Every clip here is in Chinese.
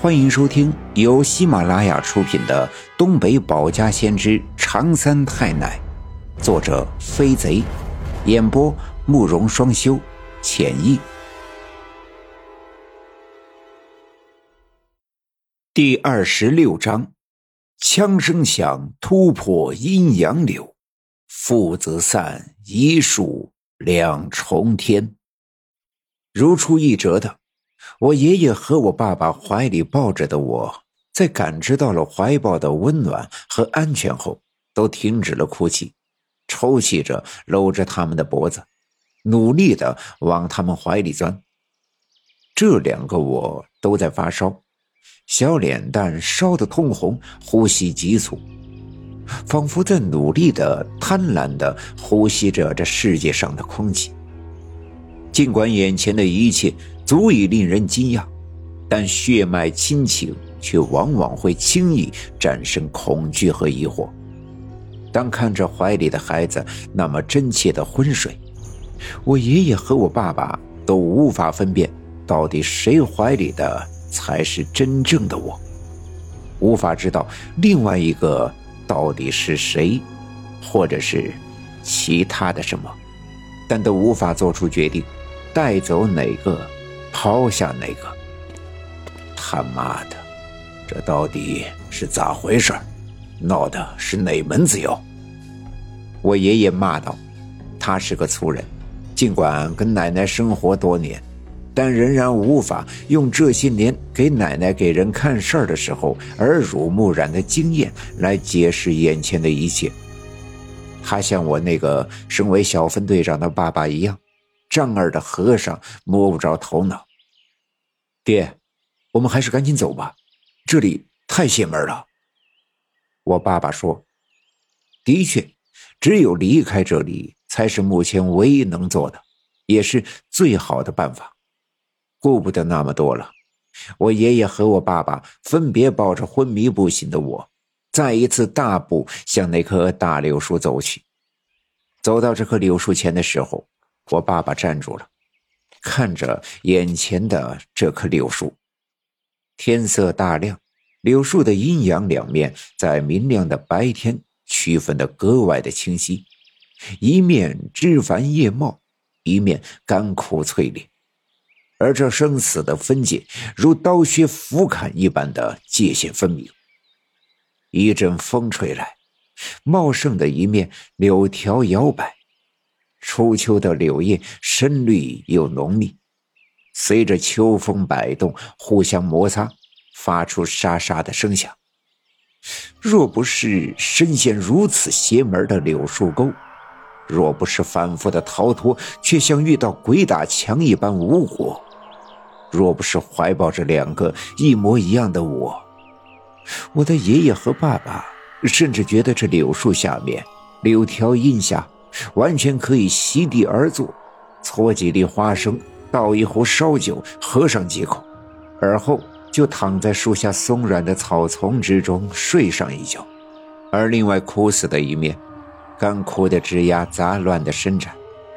欢迎收听由喜马拉雅出品的《东北保家先知长三太奶》，作者飞贼，演播慕容双修，浅意。第二十六章，枪声响，突破阴阳柳，父子散，一树两重天。如出一辙的。我爷爷和我爸爸怀里抱着的我，在感知到了怀抱的温暖和安全后，都停止了哭泣，抽泣着搂着他们的脖子，努力的往他们怀里钻。这两个我都在发烧，小脸蛋烧得通红，呼吸急促，仿佛在努力的、贪婪的呼吸着这世界上的空气。尽管眼前的一切。足以令人惊讶，但血脉亲情却往往会轻易战胜恐惧和疑惑。当看着怀里的孩子那么真切的昏睡，我爷爷和我爸爸都无法分辨到底谁怀里的才是真正的我，无法知道另外一个到底是谁，或者是其他的什么，但都无法做出决定，带走哪个。抛下那个，他妈的，这到底是咋回事？闹的是哪门子妖？我爷爷骂道。他是个粗人，尽管跟奶奶生活多年，但仍然无法用这些年给奶奶给人看事儿的时候耳濡目染的经验来解释眼前的一切。他像我那个身为小分队长的爸爸一样。丈二的和尚摸不着头脑。爹，我们还是赶紧走吧，这里太邪门了。我爸爸说：“的确，只有离开这里，才是目前唯一能做的，也是最好的办法。”顾不得那么多了，我爷爷和我爸爸分别抱着昏迷不醒的我，再一次大步向那棵大柳树走去。走到这棵柳树前的时候。我爸爸站住了，看着眼前的这棵柳树。天色大亮，柳树的阴阳两面在明亮的白天区分的格外的清晰，一面枝繁叶茂，一面干枯脆裂，而这生死的分界如刀削斧砍一般的界限分明。一阵风吹来，茂盛的一面柳条摇摆。初秋的柳叶深绿又浓密，随着秋风摆动，互相摩擦，发出沙沙的声响。若不是身陷如此邪门的柳树沟，若不是反复的逃脱却像遇到鬼打墙一般无果，若不是怀抱着两个一模一样的我，我的爷爷和爸爸甚至觉得这柳树下面，柳条荫下。完全可以席地而坐，搓几粒花生，倒一壶烧酒，喝上几口，而后就躺在树下松软的草丛之中睡上一觉。而另外枯死的一面，干枯的枝桠杂乱的伸展，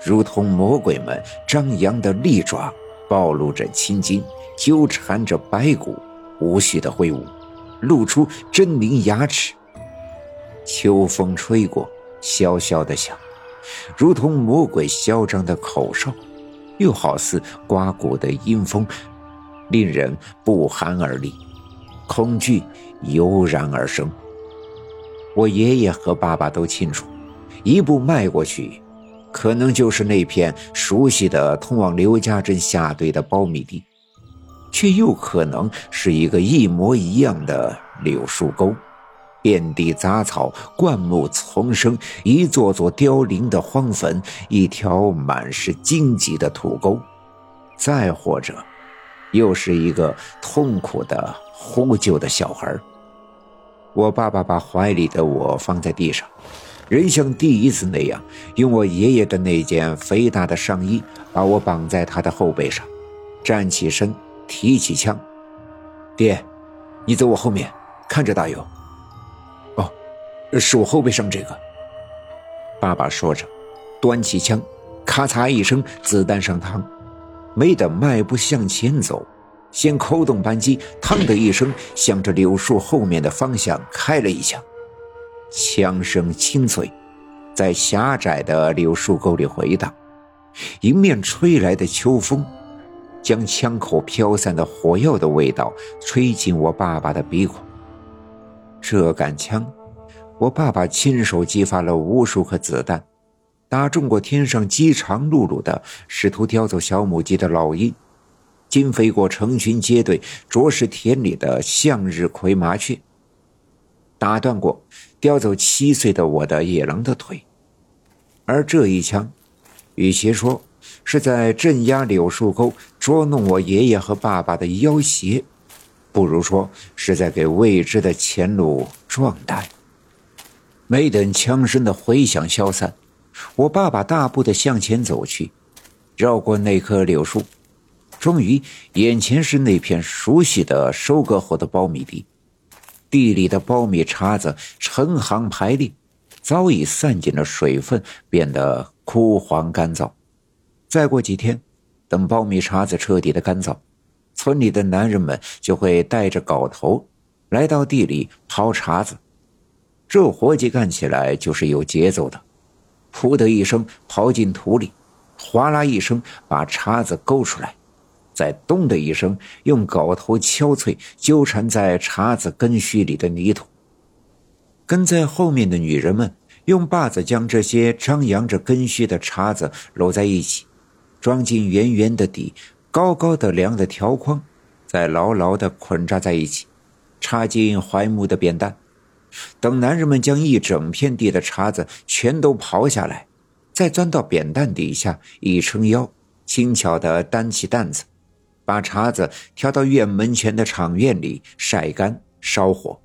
如同魔鬼们张扬的利爪，暴露着青筋，纠缠着白骨，无序的挥舞，露出狰狞牙齿。秋风吹过，萧萧的响。如同魔鬼嚣张的口哨，又好似刮骨的阴风，令人不寒而栗，恐惧油然而生。我爷爷和爸爸都清楚，一步迈过去，可能就是那片熟悉的通往刘家镇下堆的苞米地，却又可能是一个一模一样的柳树沟。遍地杂草，灌木丛生，一座座凋零的荒坟，一条满是荆棘的土沟，再或者，又是一个痛苦的呼救的小孩。我爸爸把怀里的我放在地上，仍像第一次那样，用我爷爷的那件肥大的上衣把我绑在他的后背上，站起身，提起枪：“爹，你走我后面，看着大勇。”是我后背上这个。爸爸说着，端起枪，咔嚓一声，子弹上膛。没等迈步向前走，先扣动扳机，嘡的一声，向着柳树后面的方向开了一枪。枪声清脆，在狭窄的柳树沟里回荡。迎面吹来的秋风，将枪口飘散的火药的味道吹进我爸爸的鼻孔。这杆枪，我爸爸亲手激发了无数颗子弹，打中过天上饥肠辘辘的试图叼走小母鸡的老鹰。惊飞过成群结队啄食田里的向日葵麻雀，打断过叼走七岁的我的野狼的腿，而这一枪，与其说是在镇压柳树沟捉弄我爷爷和爸爸的要挟，不如说是在给未知的前路壮胆。没等枪声的回响消散，我爸爸大步的向前走去，绕过那棵柳树。终于，眼前是那片熟悉的收割后的苞米地，地里的苞米茬子成行排列，早已散尽了水分，变得枯黄干燥。再过几天，等苞米茬子彻底的干燥，村里的男人们就会带着镐头来到地里刨茬子。这活计干起来就是有节奏的，噗的一声刨进土里，哗啦一声把茬子勾出来。再咚的一声，用镐头敲碎纠缠在茬子根须里的泥土。跟在后面的女人们用把子将这些张扬着根须的茬子搂在一起，装进圆圆的底、高高的梁的条框，再牢牢的捆扎在一起，插进槐木的扁担。等男人们将一整片地的茬子全都刨下来，再钻到扁担底下，一撑腰，轻巧的担起担子。把茬子挑到院门前的场院里晒干烧火，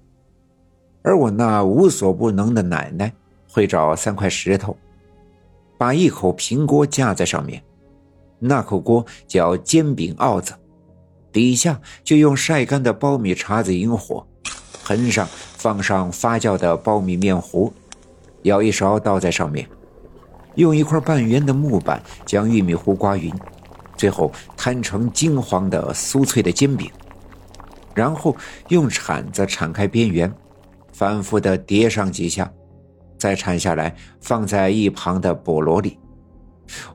而我那无所不能的奶奶会找三块石头，把一口平锅架在上面，那口锅叫煎饼鏊子，底下就用晒干的苞米茬子引火，盆上放上发酵的苞米面糊，舀一勺倒在上面，用一块半圆的木板将玉米糊刮匀。最后摊成金黄的酥脆的煎饼，然后用铲子铲开边缘，反复的叠上几下，再铲下来放在一旁的菠萝里。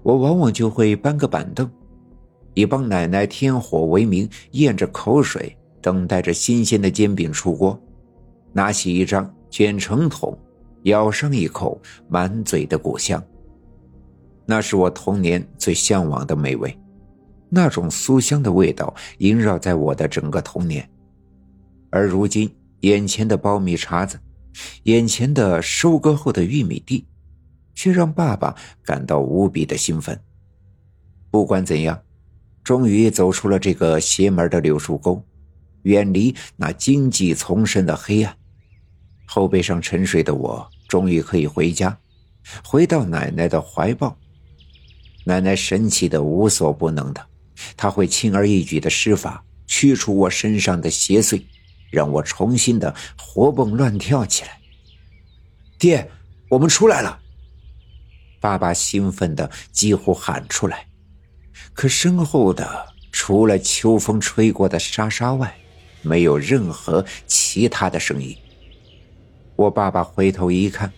我往往就会搬个板凳，以帮奶奶添火为名，咽着口水等待着新鲜的煎饼出锅，拿起一张卷成筒，咬上一口，满嘴的果香。那是我童年最向往的美味。那种酥香的味道萦绕在我的整个童年，而如今眼前的苞米茬子，眼前的收割后的玉米地，却让爸爸感到无比的兴奋。不管怎样，终于走出了这个邪门的柳树沟，远离那荆棘丛生的黑暗。后背上沉睡的我，终于可以回家，回到奶奶的怀抱。奶奶神奇的无所不能的。她会轻而易举的施法驱除我身上的邪祟，让我重新的活蹦乱跳起来。爹，我们出来了！爸爸兴奋的几乎喊出来，可身后的除了秋风吹过的沙沙外，没有任何其他的声音。我爸爸回头一看，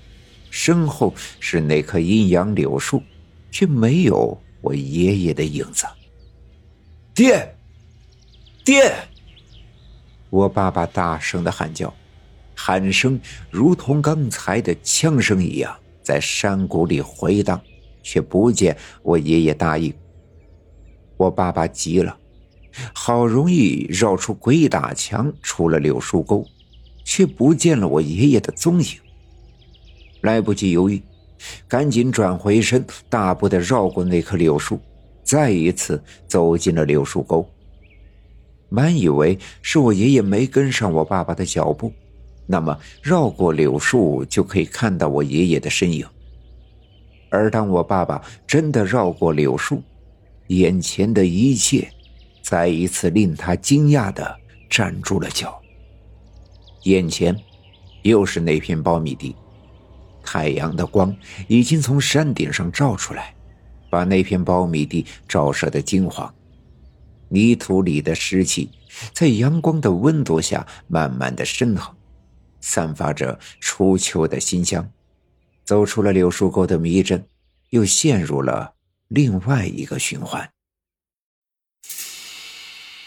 身后是那棵阴阳柳树，却没有我爷爷的影子。爹，爹！我爸爸大声的喊叫，喊声如同刚才的枪声一样在山谷里回荡，却不见我爷爷答应。我爸爸急了，好容易绕出鬼打墙，出了柳树沟，却不见了我爷爷的踪影。来不及犹豫，赶紧转回身，大步的绕过那棵柳树。再一次走进了柳树沟，满以为是我爷爷没跟上我爸爸的脚步，那么绕过柳树就可以看到我爷爷的身影。而当我爸爸真的绕过柳树，眼前的一切再一次令他惊讶的站住了脚。眼前又是那片苞米地，太阳的光已经从山顶上照出来。把那片苞米地照射的金黄，泥土里的湿气在阳光的温度下慢慢的升腾，散发着初秋的馨香。走出了柳树沟的迷阵，又陷入了另外一个循环。